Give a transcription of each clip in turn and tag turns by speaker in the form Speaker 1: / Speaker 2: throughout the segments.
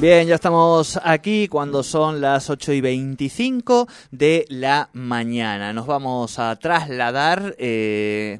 Speaker 1: Bien, ya estamos aquí cuando son las 8 y 25 de la mañana. Nos vamos a trasladar. Eh,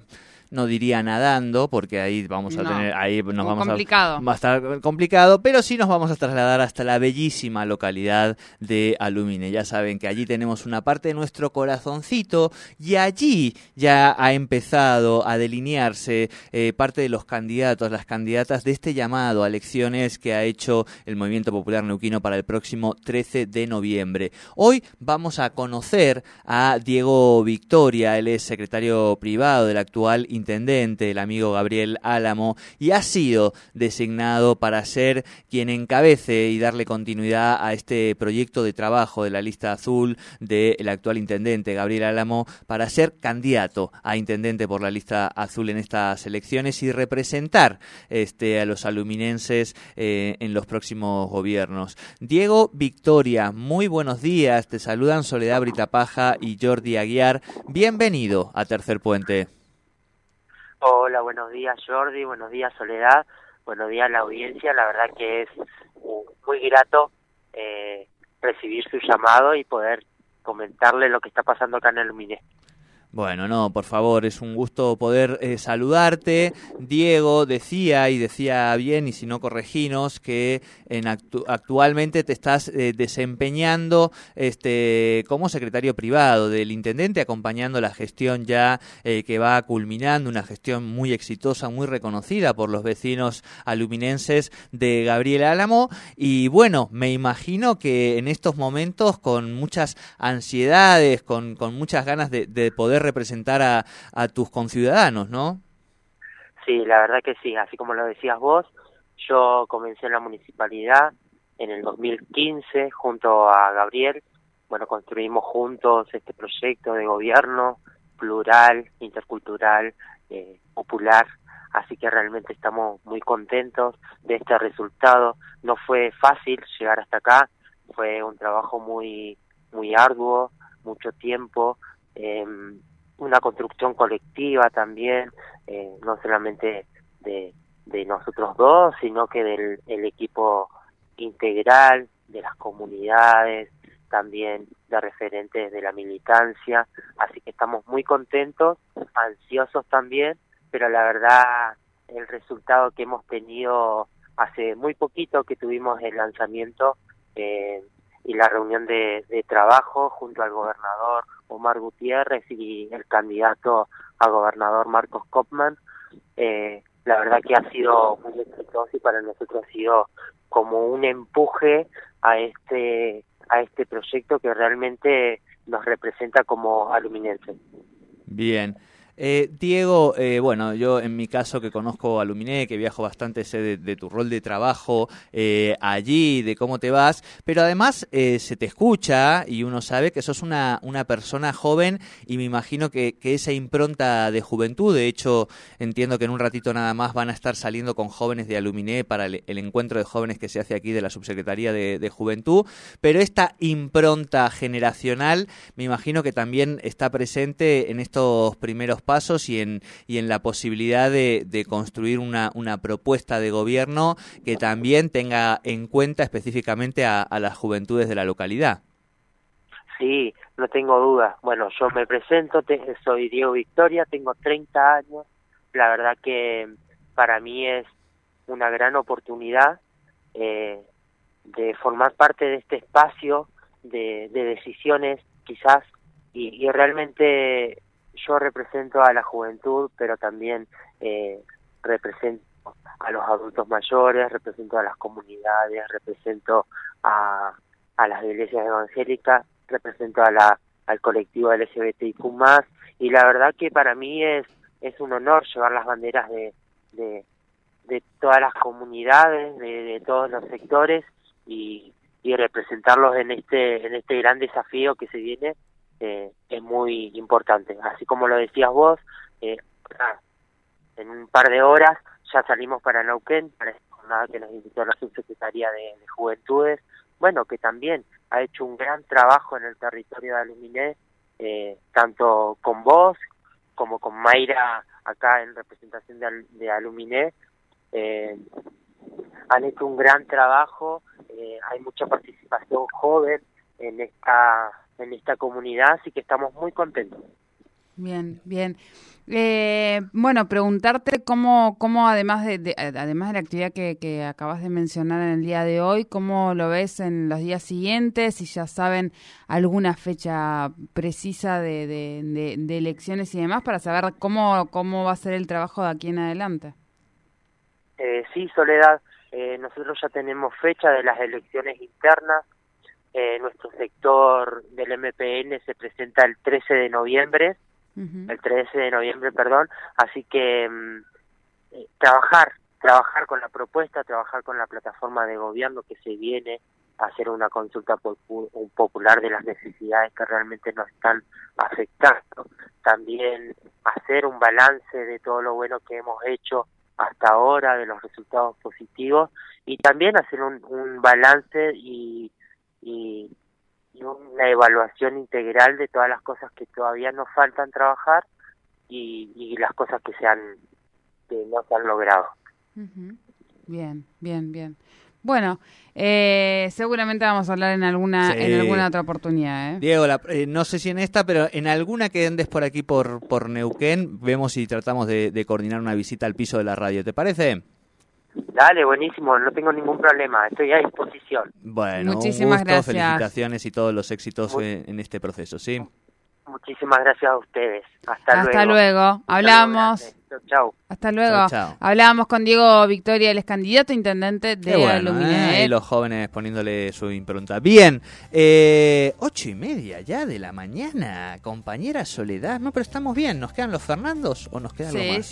Speaker 1: no diría nadando, porque ahí vamos a tener, ahí nos vamos
Speaker 2: complicado.
Speaker 1: a va a estar complicado, pero sí nos vamos a trasladar hasta la bellísima localidad de Alumine. Ya saben que allí tenemos una parte de nuestro corazoncito y allí ya ha empezado a delinearse eh, parte de los candidatos, las candidatas de este llamado a elecciones que ha hecho el Movimiento Popular Neuquino para el próximo 13 de noviembre. Hoy vamos a conocer a Diego Victoria, él es secretario privado del actual intendente, el amigo Gabriel Álamo, y ha sido designado para ser quien encabece y darle continuidad a este proyecto de trabajo de la lista azul del actual intendente Gabriel Álamo para ser candidato a intendente por la lista azul en estas elecciones y representar este, a los aluminenses eh, en los próximos gobiernos. Diego Victoria, muy buenos días, te saludan Soledad Britapaja y Jordi Aguiar. Bienvenido a Tercer Puente.
Speaker 3: Hola, buenos días Jordi, buenos días Soledad, buenos días la audiencia. La verdad que es muy grato eh, recibir su llamado y poder comentarle lo que está pasando acá en el Lumine.
Speaker 1: Bueno, no, por favor, es un gusto poder eh, saludarte. Diego decía, y decía bien, y si no correginos, que en actualmente te estás eh, desempeñando este, como secretario privado del intendente, acompañando la gestión ya eh, que va culminando, una gestión muy exitosa, muy reconocida por los vecinos aluminenses de Gabriel Álamo. Y bueno, me imagino que en estos momentos, con muchas ansiedades, con, con muchas ganas de poder representar a, a tus conciudadanos, ¿no?
Speaker 3: Sí, la verdad que sí, así como lo decías vos, yo comencé en la municipalidad en el 2015 junto a Gabriel, bueno, construimos juntos este proyecto de gobierno plural, intercultural, eh, popular, así que realmente estamos muy contentos de este resultado. No fue fácil llegar hasta acá, fue un trabajo muy muy arduo, mucho tiempo, eh, una construcción colectiva también, eh, no solamente de, nosotros dos, sino que del el equipo integral, de las comunidades, también de referentes de la militancia, así que estamos muy contentos, ansiosos también, pero la verdad el resultado que hemos tenido hace muy poquito que tuvimos el lanzamiento eh, y la reunión de, de trabajo junto al gobernador Omar Gutiérrez y el candidato a gobernador Marcos Kopman. Eh, la verdad que ha sido muy exitoso y para nosotros ha sido como un empuje a este a este proyecto que realmente nos representa como aluminenses.
Speaker 1: Bien. Eh, Diego, eh, bueno, yo en mi caso que conozco a Luminé, que viajo bastante, sé de, tu rol de trabajo eh, allí, de cómo te vas, pero además eh, se te escucha y uno sabe que sos una, una persona joven y me imagino que, que, esa impronta de juventud, de hecho entiendo que en un ratito nada más van a estar saliendo con jóvenes de Aluminé para el, el encuentro de jóvenes que se hace aquí de la Subsecretaría de, de Juventud, pero esta impronta generacional me imagino que también está presente en estos primeros pasos y en, y en la posibilidad de, de construir una, una, propuesta de gobierno que también tenga en cuenta específicamente a, a las juventudes de la localidad.
Speaker 3: Sí, no tengo duda. Bueno, yo me presento, te, soy Diego Victoria, tengo 30 años. La verdad que para mí es una gran oportunidad eh, de formar parte de este espacio de, de decisiones, quizás, y, y realmente yo represento a la juventud, pero también eh, represento a los adultos mayores, represento a las comunidades, represento a, a las iglesias evangélicas, represento a la, al colectivo LGBTIQ+, y la verdad que para mí es, un honor llevar las banderas de, de, de todas las comunidades, de, de todos los sectores, y, y representarlos en este, en este gran desafío que se viene eh, es muy importante. Así como lo decías vos, eh, ahora, en un par de horas, ya salimos para Neuquén, para esta jornada que nos invitó la Subsecretaría de, de Juventudes, bueno, que también ha hecho un gran trabajo en el territorio de Aluminé, eh, tanto con vos como con Mayra acá en representación de, de Aluminé. Eh, han hecho un gran trabajo, eh, hay mucha participación joven en esta en esta comunidad, así que estamos muy contentos.
Speaker 2: Bien, bien. Eh, bueno, preguntarte cómo, cómo además de, de- además de la actividad que, que acabas de mencionar en el día de hoy, cómo lo ves en los días siguientes, si ya saben alguna fecha precisa de, de, de- de elecciones y demás, para saber cómo, cómo va a ser el trabajo de aquí en adelante.
Speaker 3: Eh, sí, Soledad, eh, nosotros ya tenemos fecha de las elecciones internas. Eh, nuestro sector del MPN se presenta el 13 de noviembre, el 13 de noviembre, perdón. Así que mm, eh, trabajar, trabajar con la propuesta, trabajar con la plataforma de gobierno que se viene a hacer una consulta popular de las necesidades que realmente nos están afectando. También hacer un balance de todo lo bueno que hemos hecho hasta ahora, de los resultados positivos, y también hacer un, un balance y, y, y una evaluación integral de todas las cosas que todavía nos faltan trabajar y, y las cosas que se han que no se han logrado.
Speaker 2: Bien, bien, bien. Bueno, eh, seguramente vamos a hablar en alguna,
Speaker 1: Sí.
Speaker 2: en alguna otra oportunidad. ¿eh?
Speaker 1: Diego, la- eh, no sé si en esta, pero en alguna que andes por aquí por, por Neuquén, vemos si tratamos de, de coordinar una visita al piso de la radio. ¿Te parece?
Speaker 3: Dale, buenísimo, no tengo ningún problema, estoy a disposición.
Speaker 1: Bueno,
Speaker 2: Muchísimas
Speaker 1: un gusto,
Speaker 2: gracias.
Speaker 1: felicitaciones y todos los éxitos
Speaker 3: Muy-
Speaker 1: en, en este proceso, ¿sí?
Speaker 3: Muchísimas gracias a ustedes. Hasta,
Speaker 2: Hasta
Speaker 3: luego.
Speaker 2: luego. Hablamos.
Speaker 3: Chau, chau.
Speaker 2: Hasta luego.
Speaker 1: Chao.
Speaker 2: Hablábamos con Diego Victoria, el ex candidato a intendente de
Speaker 1: bueno,
Speaker 2: Aluminé.
Speaker 1: ¿eh? Y los jóvenes poniéndole su impronta. Bien, eh, ocho y media ya de la mañana, compañera Soledad. No, pero estamos bien. ¿Nos quedan los Fernandos o nos queda algo
Speaker 2: Sí,
Speaker 1: más?
Speaker 2: sí.